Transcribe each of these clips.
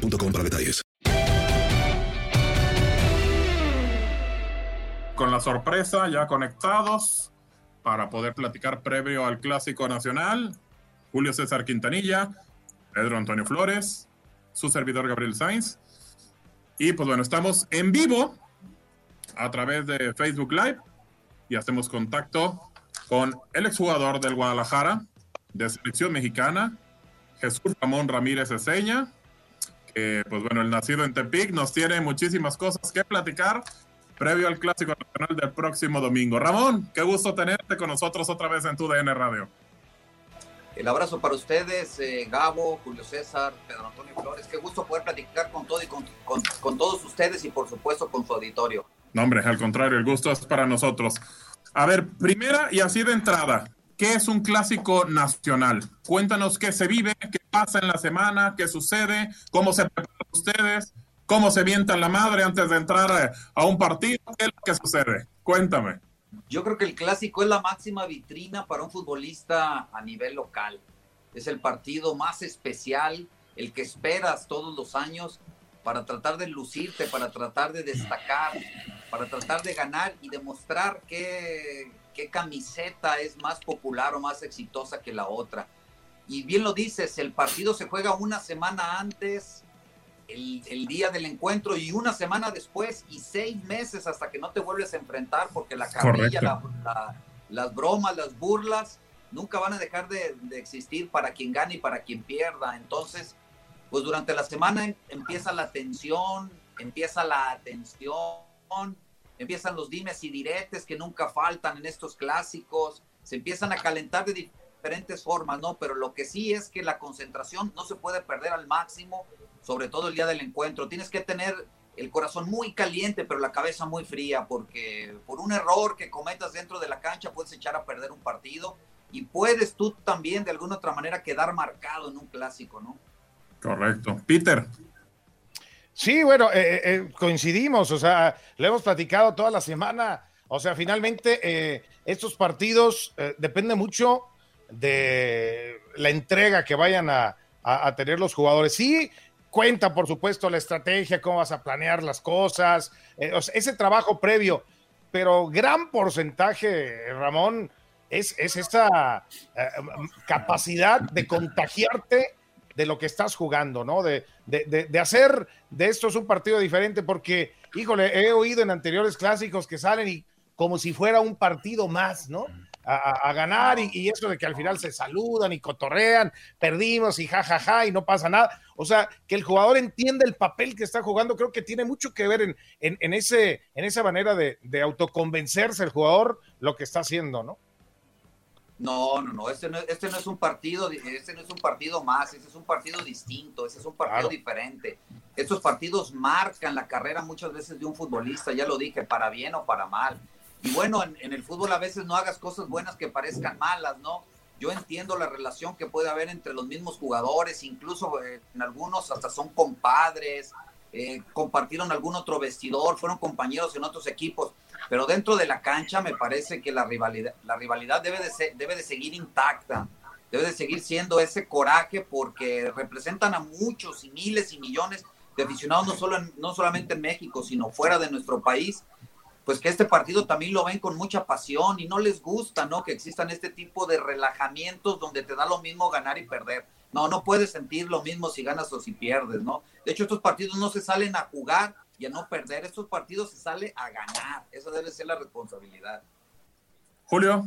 boostmobile.com para detalles. Con la sorpresa, ya conectados para poder platicar previo al Clásico Nacional, Julio César Quintanilla, Pedro Antonio Flores, su servidor Gabriel Sainz. Y pues bueno, estamos en vivo a través de Facebook Live y hacemos contacto con el exjugador del Guadalajara, de selección mexicana, Jesús Ramón Ramírez Eseña, que pues bueno, el nacido en Tepic nos tiene muchísimas cosas que platicar previo al Clásico Nacional del próximo domingo. Ramón, qué gusto tenerte con nosotros otra vez en tu DN Radio. El abrazo para ustedes, eh, Gabo, Julio César, Pedro Antonio Flores. Qué gusto poder platicar con todo y con, con, con todos ustedes y por supuesto con su auditorio. No, hombre, al contrario, el gusto es para nosotros. A ver, primera y así de entrada, ¿qué es un clásico nacional? Cuéntanos qué se vive, qué pasa en la semana, qué sucede, cómo se preparan ustedes, cómo se vientan la madre antes de entrar a, a un partido, qué que sucede. Cuéntame. Yo creo que el clásico es la máxima vitrina para un futbolista a nivel local. Es el partido más especial, el que esperas todos los años para tratar de lucirte, para tratar de destacar, para tratar de ganar y demostrar qué, qué camiseta es más popular o más exitosa que la otra. Y bien lo dices, el partido se juega una semana antes, el, el, día del encuentro y una semana después y seis meses hasta que no te vuelves a enfrentar porque la carrilla, la, la, las bromas, las burlas nunca van a dejar de, de, existir para quien gane y para quien pierda. Entonces, pues durante la semana empieza la tensión, empieza la atención, empiezan los dimes y diretes que nunca faltan en estos clásicos, se empiezan a calentar de diferentes formas, ¿no? Pero lo que sí es que la concentración no se puede perder al máximo, sobre todo el día del encuentro. Tienes que tener el corazón muy caliente, pero la cabeza muy fría, porque por un error que cometas dentro de la cancha puedes echar a perder un partido y puedes tú también de alguna otra manera quedar marcado en un clásico, ¿no? Correcto. Peter. Sí, bueno, eh, eh, coincidimos, o sea, lo hemos platicado toda la semana. O sea, finalmente eh, estos partidos eh, depende mucho de la entrega que vayan a, a, tener los jugadores. Sí, cuenta, por supuesto, la estrategia, cómo vas a planear las cosas, eh, ese trabajo previo, pero gran porcentaje, Ramón, es, es capacidad de contagiarte de lo que estás jugando, ¿no? De, de, de, de, hacer de esto es un partido diferente, porque, híjole, he oído en anteriores clásicos que salen y como si fuera un partido más, ¿no? A, a, ganar y, y, eso de que al final se saludan y cotorrean, perdimos y jajaja ja, ja, y no pasa nada. O sea, que el jugador entiende el papel que está jugando, creo que tiene mucho que ver en, en, en ese, en esa manera de, de autoconvencerse el jugador lo que está haciendo, ¿no? No, no, no, este no, este no es un partido, este no es un partido más, este es un partido distinto, este es un partido claro. diferente. Estos partidos marcan la carrera muchas veces de un futbolista, ya lo dije, para bien o para mal. Y bueno, en, en el fútbol a veces no hagas cosas buenas que parezcan malas, ¿no? Yo entiendo la relación que puede haber entre los mismos jugadores, incluso eh, en algunos hasta son compadres, eh, compartieron algún otro vestidor, fueron compañeros en otros equipos, pero dentro de la cancha me parece que la rivalidad, la rivalidad debe, de ser, debe de seguir intacta, debe de seguir siendo ese coraje porque representan a muchos y miles y millones de aficionados, no, solo no solamente en México, sino fuera de nuestro país, pues que este partido también lo ven con mucha pasión y no les gusta, ¿no? Que existan este tipo de relajamientos donde te da lo mismo ganar y perder. No, no puedes sentir lo mismo si ganas o si pierdes, ¿no? De hecho, estos partidos no se salen a jugar y a no perder, estos partidos se sale a ganar. Esa debe ser la responsabilidad. Julio.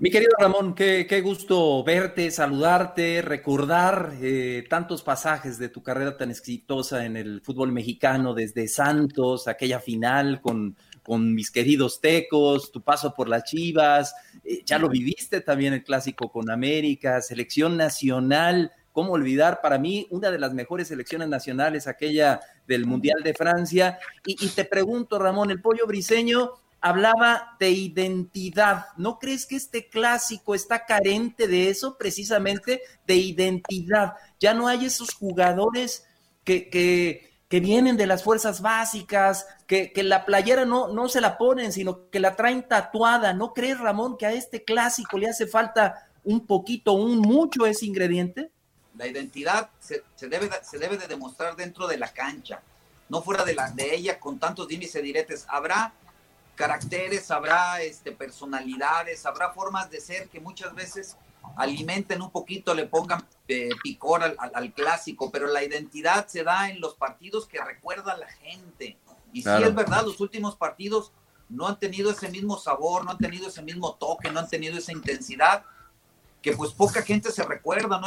Mi querido Ramón, qué, qué gusto verte, saludarte, recordar eh, tantos pasajes de tu carrera tan exitosa en el fútbol mexicano, desde Santos, aquella final con, con mis queridos tecos, tu paso por las Chivas, eh, ya lo viviste también el clásico con América, selección nacional, cómo olvidar para mí una de las mejores selecciones nacionales, aquella del Mundial de Francia. Y, te pregunto, Ramón, el pollo briseño hablaba de identidad. ¿No crees que este clásico está carente de eso, precisamente de identidad? Ya no hay esos jugadores que, que, que vienen de las fuerzas básicas, que, que, la playera no, no se la ponen, sino que la traen tatuada. ¿No crees, Ramón, que a este clásico le hace falta un poquito, un mucho ese ingrediente? La identidad se, se debe, se debe de demostrar dentro de la cancha, no fuera de, la, de ella con tantos dimes y diretes. Habrá caracteres, habrá este, personalidades, habrá formas de ser que muchas veces alimenten un poquito, le pongan eh, picor al, al, al, clásico, pero la identidad se da en los partidos que recuerda la gente. Y claro. sí es verdad, los últimos partidos no han tenido ese mismo sabor, no han tenido ese mismo toque, no han tenido esa intensidad, que pues poca gente se recuerda, ¿no?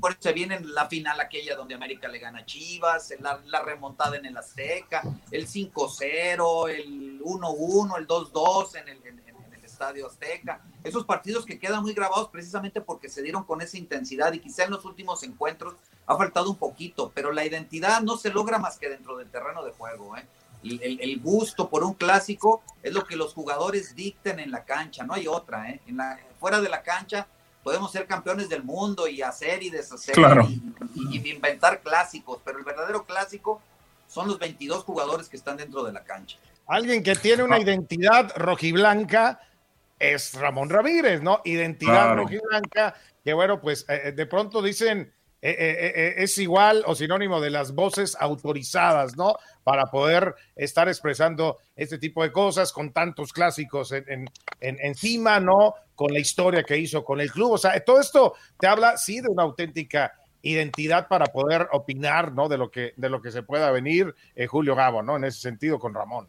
Por eso se viene en la final aquella donde América le gana a Chivas, la, la remontada en el Azteca, el 5-0, el 1-1, el 2-2 en el, en, en el Estadio Azteca. Esos partidos que quedan muy grabados precisamente porque se dieron con esa intensidad y quizá en los últimos encuentros ha faltado un poquito, pero la identidad no se logra más que dentro del terreno de juego. ¿eh? El, el, gusto por un clásico es lo que los jugadores dicten en la cancha, no hay otra. ¿eh? En la, fuera de la cancha podemos ser campeones del mundo y hacer y deshacer claro. y, y, y, inventar clásicos, pero el verdadero clásico son los 22 jugadores que están dentro de la cancha. Alguien que tiene una identidad rojiblanca es Ramón Ramírez, ¿no? Identidad claro. rojiblanca, que bueno, pues eh, de pronto dicen eh, eh, eh, es igual o sinónimo de las voces autorizadas, ¿no? Para poder estar expresando este tipo de cosas con tantos clásicos en, en, en, encima, ¿no? Con la historia que hizo con el club. O sea, todo esto te habla, sí, de una auténtica identidad para poder opinar, ¿no? De lo que, de lo que se pueda venir Julio Gabo, ¿no? En ese sentido con Ramón.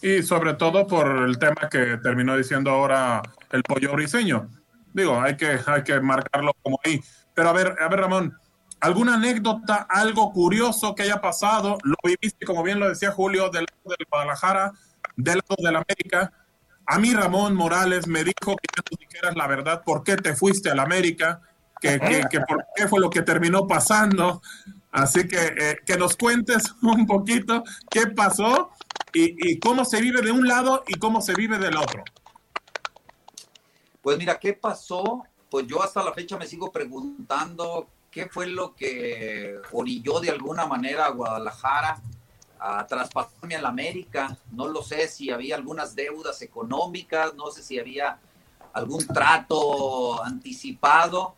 Y sobre todo por el tema que terminó diciendo ahora el pollo briseño. Digo, hay que, hay que marcarlo como ahí pero a ver, a ver, Ramón, ¿alguna anécdota, algo curioso que haya pasado? Lo viviste, como bien lo decía Julio, del lado del Guadalajara, del lado del América. A mí Ramón Morales me dijo que ya dijeras la verdad, por qué te fuiste al América, que, que, que, por qué fue lo que terminó pasando. Así que eh, que nos cuentes un poquito qué pasó y, y cómo se vive de un lado y cómo se vive del otro. Pues mira, ¿qué pasó? Pues yo hasta la fecha me sigo preguntando qué fue lo que orilló de alguna manera a Guadalajara a traspasarme a la América. No lo sé si había algunas deudas económicas, no sé si había algún trato anticipado.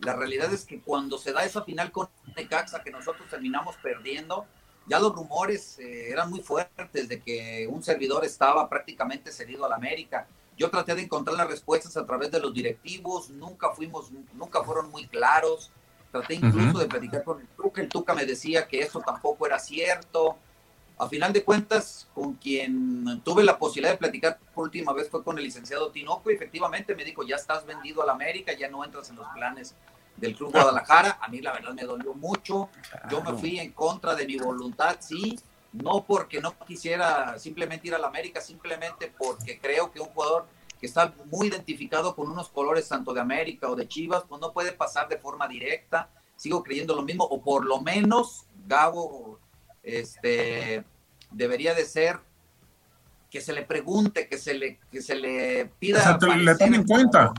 La realidad es que cuando se da esa final con Necaxa que nosotros terminamos perdiendo, ya los rumores eh, eran muy fuertes de que un servidor estaba prácticamente cedido a la América. Yo traté de encontrar las respuestas a través de los directivos, nunca fuimos, nunca fueron muy claros. Traté incluso uh -huh. de platicar con el Tuca, el Tuca me decía que eso tampoco era cierto. A final de cuentas, con quien tuve la posibilidad de platicar por última vez fue con el licenciado Tinoco y efectivamente me dijo, ya estás vendido a la América, ya no entras en los planes del Club Guadalajara. A mí la verdad me dolió mucho. Yo me fui en contra de mi voluntad, sí, no porque no quisiera simplemente ir a la América, simplemente porque creo que un jugador que está muy identificado con unos colores tanto de América o de Chivas, pues no puede pasar de forma directa. Sigo creyendo lo mismo, o por lo menos Gabo este, debería de ser que se le pregunte, que se le, que se le pida. O sea, te, le tomen en cuenta.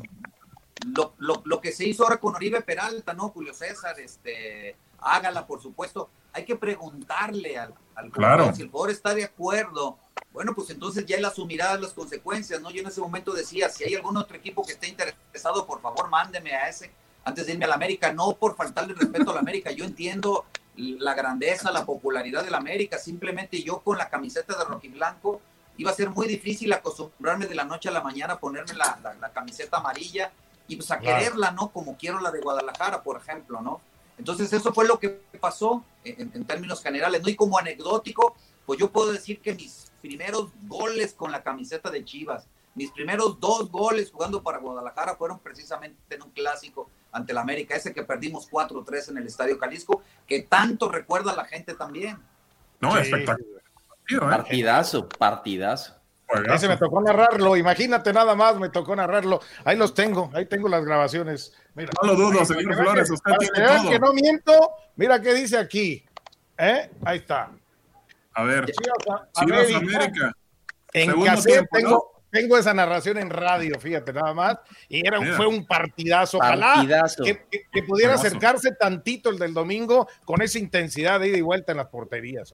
Lo, lo, lo, que se hizo ahora con Oribe Peralta, ¿no? Julio César, este, hágala, por supuesto. Hay que preguntarle al, al claro. jugador si el jugador está de acuerdo. Bueno, pues entonces ya él asumirá las consecuencias, ¿no? Yo en ese momento decía, si hay algún otro equipo que esté interesado, por favor, mándeme a ese antes de irme a la América, no por faltarle respeto a la América. Yo entiendo la grandeza, la popularidad de la América, simplemente yo con la camiseta de rojiblanco iba a ser muy difícil acostumbrarme de la noche a la mañana a ponerme la, la, la camiseta amarilla y pues a claro. quererla, ¿no? Como quiero la de Guadalajara, por ejemplo, ¿no? Entonces eso fue lo que pasó en, en, términos generales, ¿no? Y como anecdótico, pues yo puedo decir que mis primeros goles con la camiseta de Chivas, mis primeros dos goles jugando para Guadalajara fueron precisamente en un clásico ante el América, ese que perdimos 4-3 en el Estadio Jalisco, que tanto recuerda a la gente también. No, sí. espectacular. ¿eh? Partidazo, partidazo. Ese me tocó narrarlo, imagínate nada más, me tocó narrarlo. Ahí los tengo, ahí tengo las grabaciones. Mira, no lo dudo, señor Flores, usted tiene todo. que no miento, mira qué dice aquí. ¿Eh? Ahí está. A ver, Chivas, América. En cassette tengo, tengo esa narración en radio, fíjate nada más. Y era, fue un partidazo. Ojalá Que, pudiera acercarse tantito el del domingo con esa intensidad de ida y vuelta en las porterías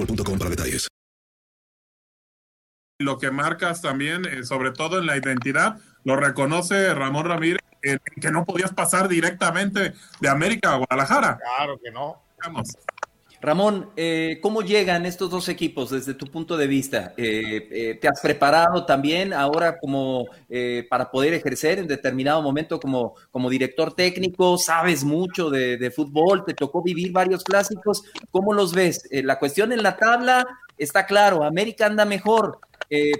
boostmobile para detalles. Lo que marcas también, eh, sobre todo en la identidad, lo reconoce Ramón Ramírez, que no podías pasar directamente de América a Guadalajara. Claro que no. Vamos. Ramón, eh, ¿cómo llegan estos dos equipos desde tu punto de vista? Eh, eh, ¿Te has preparado también ahora como para poder ejercer en determinado momento como, como director técnico? ¿Sabes mucho de, fútbol? ¿Te tocó vivir varios clásicos? ¿Cómo los ves? la cuestión en la tabla está claro, América anda mejor,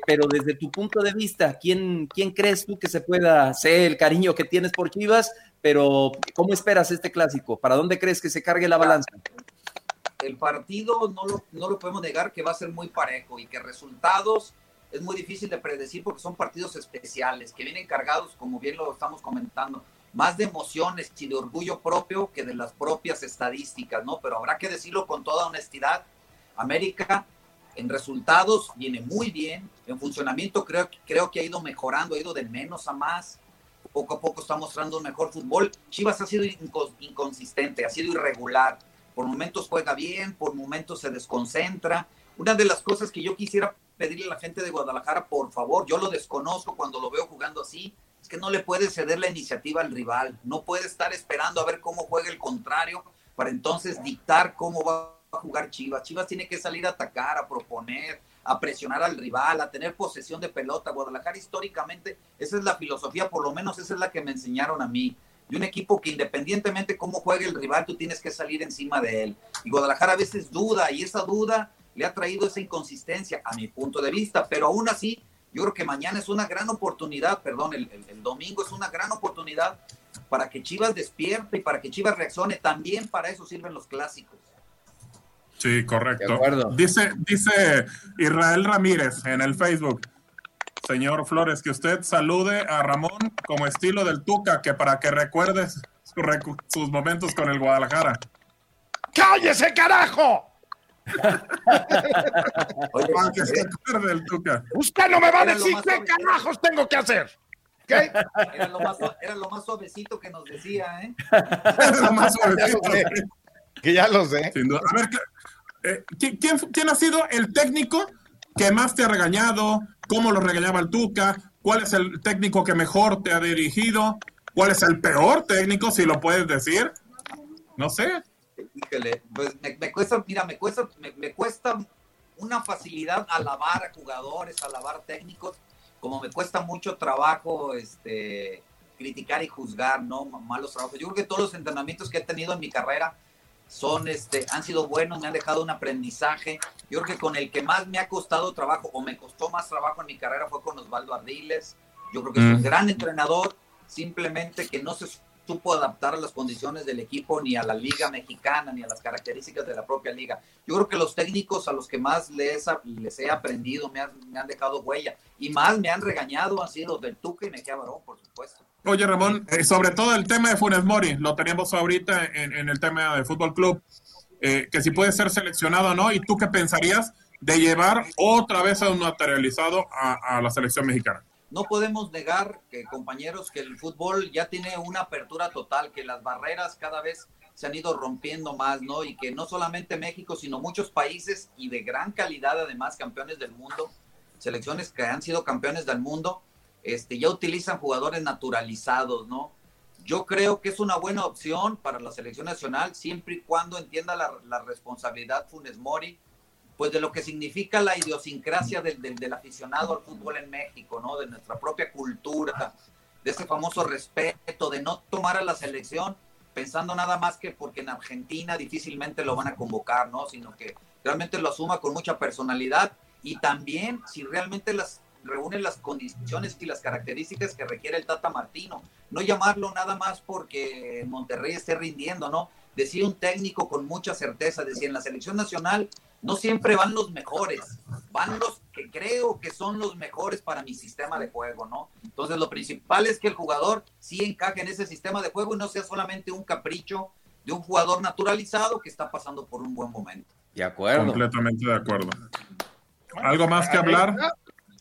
pero desde tu punto de vista, ¿quién, ¿quién crees tú que se pueda hacer el cariño que tienes por Chivas? Pero ¿cómo esperas este clásico? ¿Para dónde crees que se cargue la balanza? El partido no lo, no lo podemos negar que va a ser muy parejo y que resultados es muy difícil de predecir porque son partidos especiales que vienen cargados, como bien lo estamos comentando, más de emociones y de orgullo propio que de las propias estadísticas, ¿no? Pero habrá que decirlo con toda honestidad. América en resultados viene muy bien, en funcionamiento creo, creo que ha ido mejorando, ha ido de menos a más, poco a poco está mostrando un mejor fútbol. Chivas ha sido inconsistente, ha sido irregular por momentos juega bien, por momentos se desconcentra. Una de las cosas que yo quisiera pedirle a la gente de Guadalajara, por favor, yo lo desconozco cuando lo veo jugando así, es que no le puede ceder la iniciativa al rival, no puede estar esperando a ver cómo juega el contrario para entonces dictar cómo va a jugar Chivas. Chivas tiene que salir a atacar, a proponer, a presionar al rival, a tener posesión de pelota. Guadalajara históricamente, esa es la filosofía, por lo menos esa es la que me enseñaron a mí y un equipo que independientemente cómo juegue el rival, tú tienes que salir encima de él. Y Guadalajara a veces duda y esa duda le ha traído esa inconsistencia a mi punto de vista, pero aún así yo creo que mañana es una gran oportunidad, perdón, el, domingo es una gran oportunidad para que Chivas despierte y para que Chivas reaccione. También para eso sirven los clásicos. Sí, correcto. Dice, dice Israel Ramírez en el Facebook señor Flores, que usted salude a Ramón como estilo del Tuca, que para que recuerdes sus momentos con el Guadalajara. ¡Cállese, carajo! para que se acuerde del Tuca. Usted no me va a decir qué carajos tengo que hacer. Era, lo más, era, lo más, suavecito que nos decía, ¿eh? Era lo más suavecito. que ya lo sé. A ver, eh, ¿quién, ¿quién ha sido el técnico que más te ha regañado, cómo lo regañaba el Tuca, cuál es el técnico que mejor te ha dirigido, cuál es el peor técnico, si lo puedes decir. No sé. Híjole, pues me, cuesta, mira, me cuesta, me, me cuesta una facilidad alabar a jugadores, alabar técnicos, como me cuesta mucho trabajo este, criticar y juzgar, ¿no? Malos trabajos. Yo creo que todos los entrenamientos que he tenido en mi carrera son, este, han sido buenos, me han dejado un aprendizaje. Yo creo que con el que más me ha costado trabajo o me costó más trabajo en mi carrera fue con Osvaldo Ardiles. Yo creo que es un Mm. gran entrenador, simplemente que no se supo adaptar a las condiciones del equipo, ni a la liga mexicana, ni a las características de la propia liga. Yo creo que los técnicos a los que más les, les he aprendido me han, dejado huella y más me han regañado han sido del Tuca y Mejía Barón, por supuesto. Oye, Ramón, eh, sobre todo el tema de Funes Mori, lo teníamos ahorita en, el tema del Fútbol Club, eh, que si puede ser seleccionado o no, y tú qué pensarías de llevar otra vez a un naturalizado a, a la selección mexicana. No podemos negar que compañeros que el fútbol ya tiene una apertura total, que las barreras cada vez se han ido rompiendo más, ¿no? Y que no solamente México, sino muchos países y de gran calidad además campeones del mundo, selecciones que han sido campeones del mundo, este ya utilizan jugadores naturalizados, ¿no? Yo creo que es una buena opción para la selección nacional siempre y cuando entienda la, la responsabilidad Funes Mori pues de lo que significa la idiosincrasia del, del, aficionado al fútbol en México, ¿no? De nuestra propia cultura, de ese famoso respeto, de no tomar a la selección pensando nada más que porque en Argentina difícilmente lo van a convocar, ¿no? Sino que realmente lo asuma con mucha personalidad y también si realmente las reúne las condiciones y las características que requiere el Tata Martino. No llamarlo nada más porque Monterrey esté rindiendo, ¿no? Decía un técnico con mucha certeza, decía en la selección nacional no siempre van los mejores, van los que creo que son los mejores para mi sistema de juego, ¿no? Entonces lo principal es que el jugador sí encaje en ese sistema de juego y no sea solamente un capricho de un jugador naturalizado que está pasando por un buen momento. De acuerdo. Completamente de acuerdo. ¿Algo más que hablar?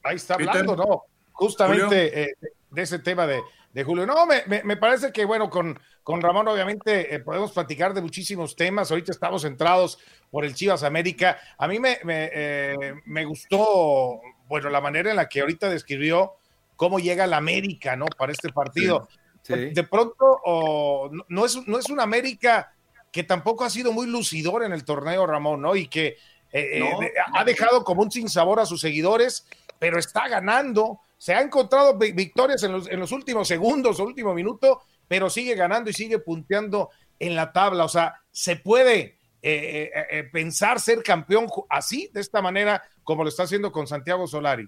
Ahí está hablando, ¿no? Justamente eh, de ese tema de, de Julio. No, me, me, me, parece que, bueno, con, con Ramón obviamente eh, podemos platicar de muchísimos temas. Ahorita estamos centrados por el Chivas América. A mí me, me, eh, me gustó, bueno, la manera en la que ahorita describió cómo llega la América, ¿no? Para este partido. Sí. Sí. De pronto, oh, no, no, es, no es una América que tampoco ha sido muy lucidor en el torneo, Ramón, ¿no? Y que eh, no, ha dejado como un sinsabor a sus seguidores, pero está ganando. Se ha encontrado victorias en los, en los últimos segundos o último minuto, pero sigue ganando y sigue punteando en la tabla. O sea, se puede eh, eh, pensar ser campeón así, de esta manera, como lo está haciendo con Santiago Solari.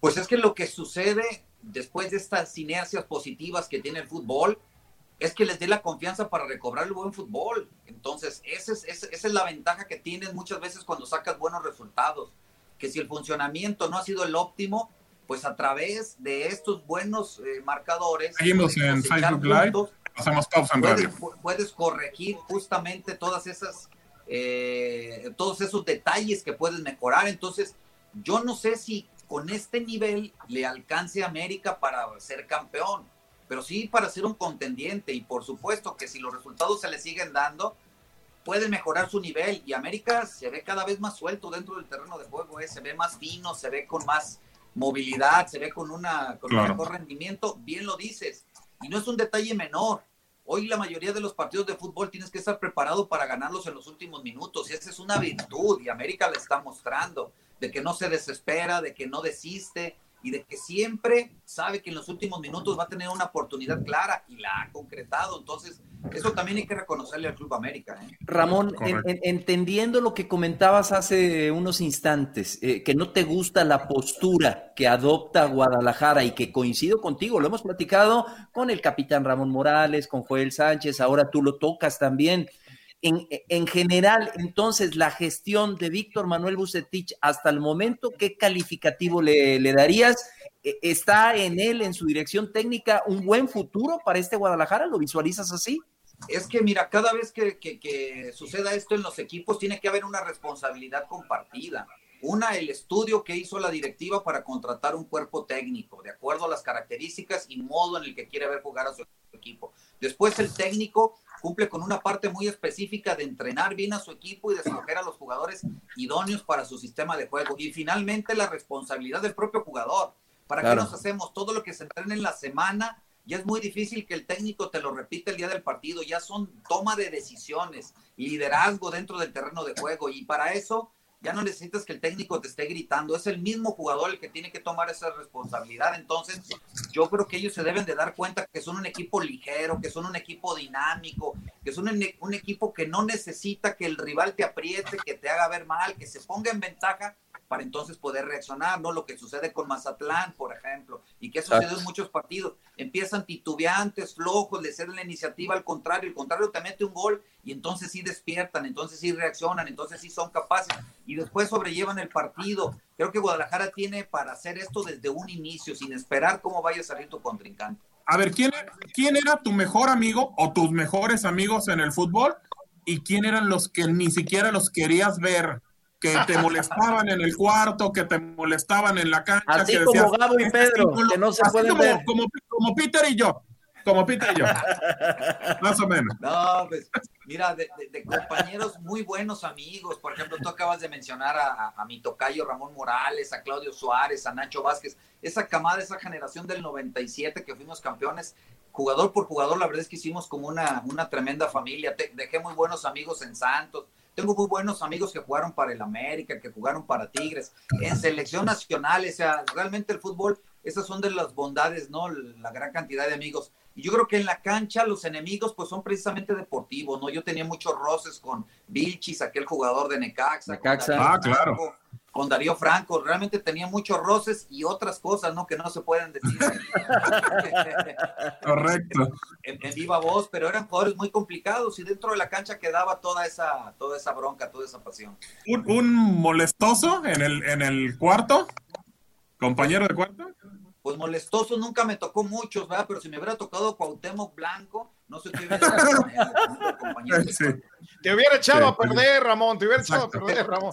Pues es que lo que sucede después de estas inercias positivas que tiene el fútbol es que les dé la confianza para recobrar el buen fútbol. Entonces, esa es, esa es la ventaja que tienes muchas veces cuando sacas buenos resultados. Que si el funcionamiento no ha sido el óptimo, pues a través de estos buenos eh, marcadores. Seguimos en Facebook Live. Hacemos pausa en puedes, radio. puedes corregir justamente todas esas, eh, todos esos detalles que puedes mejorar. Entonces, yo no sé si con este nivel le alcance a América para ser campeón, pero sí para ser un contendiente. Y por supuesto que si los resultados se le siguen dando, puede mejorar su nivel. Y América se ve cada vez más suelto dentro del terreno de juego, ¿eh? se ve más fino, se ve con más movilidad, se ve con, una, con claro. un mejor rendimiento, bien lo dices. Y no es un detalle menor. Hoy la mayoría de los partidos de fútbol tienes que estar preparado para ganarlos en los últimos minutos y esa es una virtud y América le está mostrando de que no se desespera, de que no desiste y de que siempre sabe que en los últimos minutos va a tener una oportunidad clara y la ha concretado. Entonces, eso también hay que reconocerle al Club América. ¿eh? Ramón, en, en, entendiendo lo que comentabas hace unos instantes, eh, que no te gusta la postura que adopta Guadalajara y que coincido contigo, lo hemos platicado con el capitán Ramón Morales, con Joel Sánchez, ahora tú lo tocas también. En, en, general, entonces, la gestión de Víctor Manuel Bucetich hasta el momento, ¿qué calificativo le, darías? ¿Está en él, en su dirección técnica, un buen futuro para este Guadalajara? ¿Lo visualizas así? Es que, mira, cada vez que, que suceda esto en los equipos, tiene que haber una responsabilidad compartida. Una, el estudio que hizo la directiva para contratar un cuerpo técnico, de acuerdo a las características y modo en el que quiere ver jugar a su equipo. Después, el técnico cumple con una parte muy específica de entrenar bien a su equipo y de escoger a los jugadores idóneos para su sistema de juego. Y finalmente la responsabilidad del propio jugador. ¿Para qué nos hacemos? Todo lo que se entrena en la semana, ya es muy difícil que el técnico te lo repita el día del partido, ya son toma de decisiones, liderazgo dentro del terreno de juego y para eso ya no necesitas que el técnico te esté gritando, es el mismo jugador el que tiene que tomar esa responsabilidad. Entonces, yo creo que ellos se deben de dar cuenta que son un equipo ligero, que son un equipo dinámico, que son un, un equipo que no necesita que el rival te apriete, que te haga ver mal, que se ponga en ventaja para entonces poder reaccionar, ¿no? Lo que sucede con Mazatlán, por ejemplo, y que ha sucedido en muchos partidos. Empiezan titubeantes, flojos, le ceden la iniciativa al contrario, el contrario te mete un gol y entonces sí despiertan, entonces sí reaccionan, entonces sí son capaces y después sobrellevan el partido. Creo que Guadalajara tiene para hacer esto desde un inicio, sin esperar cómo vaya a salir tu contrincante. A ver, ¿quién, ¿quién era tu mejor amigo o tus mejores amigos en el fútbol? ¿Y quién eran los que ni siquiera los querías ver? que te molestaban en el cuarto, que te molestaban en la cancha. Así que como Gabo y Pedro, que no se pueden como, ver. Como, como, Peter y yo, como Peter y yo. Más o menos. No, pues mira, de, compañeros muy buenos amigos. Por ejemplo, tú acabas de mencionar a, a, a, mi tocayo Ramón Morales, a Claudio Suárez, a Nacho Vázquez. Esa camada, esa generación del 97 que fuimos campeones, jugador por jugador, la verdad es que hicimos como una, una tremenda familia. Dejé muy buenos amigos en Santos tengo muy buenos amigos que jugaron para el América, que jugaron para Tigres, en selección nacional, o sea, realmente el fútbol, esas son de las bondades, ¿no? La gran cantidad de amigos. Y yo creo que en la cancha los enemigos pues son precisamente deportivos, ¿no? Yo tenía muchos roces con Vilchis, aquel jugador de Necaxa. Necaxa. Ah, claro. Con Darío Franco, realmente tenía muchos roces y otras cosas, ¿no? Que no se pueden decir. Correcto. En, en, viva voz, pero eran jugadores muy complicados y dentro de la cancha quedaba toda esa, toda esa bronca, toda esa pasión. ¿Un, un molestoso en el, en el cuarto? ¿Compañero de cuarto? pues molestoso nunca me tocó muchos, ¿verdad? Pero si me hubiera tocado Cuauhtémoc Blanco, no sé qué hubiera hecho con él, compañero. Sí. Te hubiera echado sí, a perder, Ramón, te hubiera echado Exacto. a perder, Ramón.